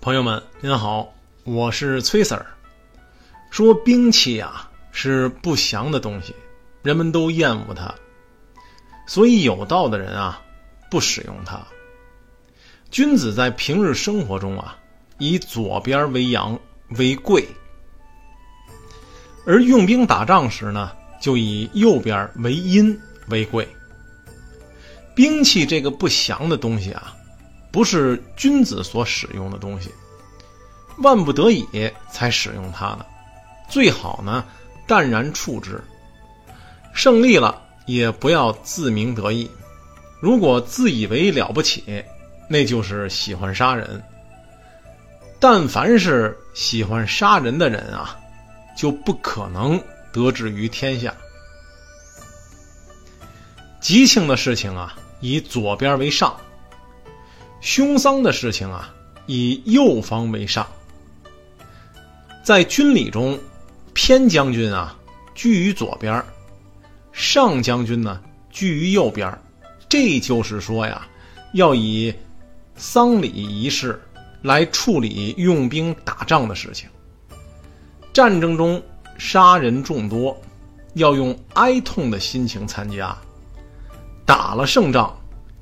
朋友们，您好，我是崔 Sir。说兵器啊是不祥的东西，人们都厌恶它，所以有道的人啊不使用它。君子在平日生活中啊，以左边为阳为贵，而用兵打仗时呢，就以右边为阴为贵。兵器这个不祥的东西啊。不是君子所使用的东西，万不得已才使用它呢。最好呢，淡然处之。胜利了也不要自鸣得意。如果自以为了不起，那就是喜欢杀人。但凡是喜欢杀人的人啊，就不可能得志于天下。吉庆的事情啊，以左边为上。凶丧的事情啊，以右方为上。在军礼中，偏将军啊居于左边，上将军呢居于右边。这就是说呀，要以丧礼仪式来处理用兵打仗的事情。战争中杀人众多，要用哀痛的心情参加；打了胜仗，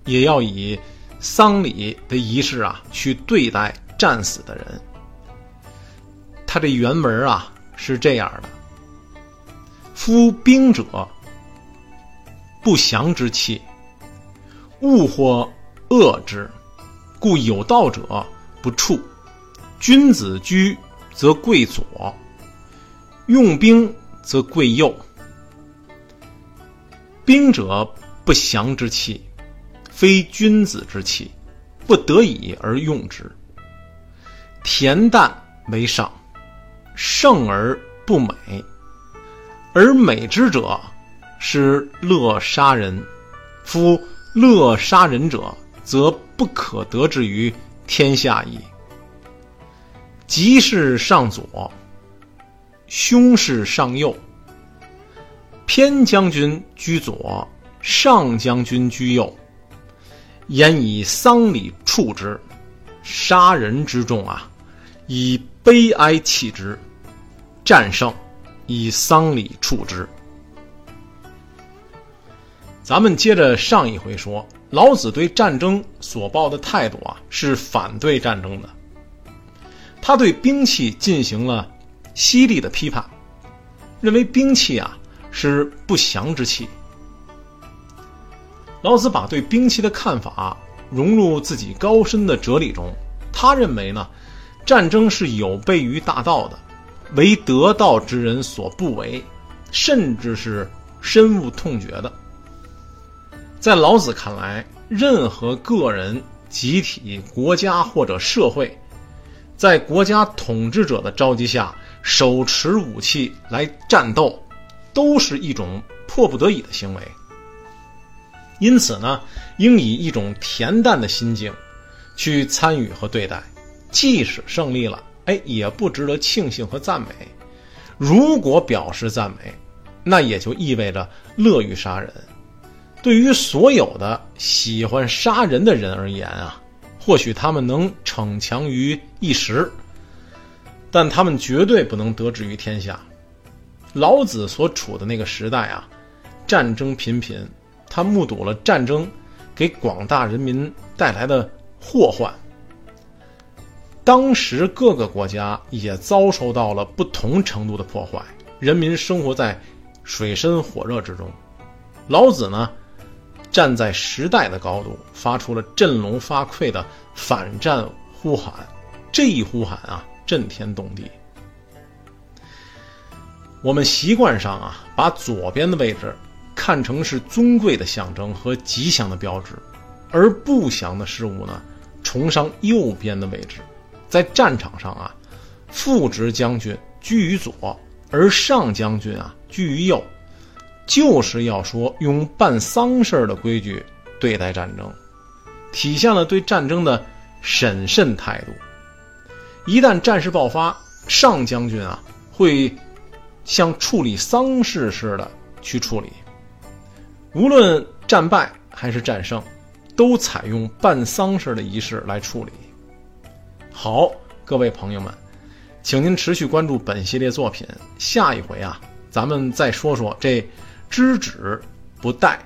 也要以。丧礼的仪式啊，去对待战死的人。他这原文啊是这样的：夫兵者，不祥之气，物或恶之，故有道者不处。君子居则贵左，用兵则贵右。兵者，不祥之气。非君子之器，不得已而用之。恬淡为上，胜而不美，而美之者是乐杀人。夫乐杀人者，则不可得之于天下矣。吉事上左，凶事上右。偏将军居左，上将军居右。言以丧礼处之，杀人之众啊，以悲哀弃之；战胜，以丧礼处之。咱们接着上一回说，老子对战争所抱的态度啊，是反对战争的。他对兵器进行了犀利的批判，认为兵器啊是不祥之器。老子把对兵器的看法融入自己高深的哲理中。他认为呢，战争是有悖于大道的，为得道之人所不为，甚至是深恶痛绝的。在老子看来，任何个人、集体、国家或者社会，在国家统治者的召集下手持武器来战斗，都是一种迫不得已的行为。因此呢，应以一种恬淡的心境去参与和对待。即使胜利了，哎，也不值得庆幸和赞美。如果表示赞美，那也就意味着乐于杀人。对于所有的喜欢杀人的人而言啊，或许他们能逞强于一时，但他们绝对不能得志于天下。老子所处的那个时代啊，战争频频。他目睹了战争给广大人民带来的祸患。当时各个国家也遭受到了不同程度的破坏，人民生活在水深火热之中。老子呢，站在时代的高度，发出了振聋发聩的反战呼喊。这一呼喊啊，震天动地。我们习惯上啊，把左边的位置。看成是尊贵的象征和吉祥的标志，而不祥的事物呢，崇尚右边的位置。在战场上啊，副职将军居于左，而上将军啊居于右，就是要说用办丧事的规矩对待战争，体现了对战争的审慎态度。一旦战事爆发，上将军啊会像处理丧事似的去处理。无论战败还是战胜，都采用办丧事的仪式来处理。好，各位朋友们，请您持续关注本系列作品。下一回啊，咱们再说说这知止不殆。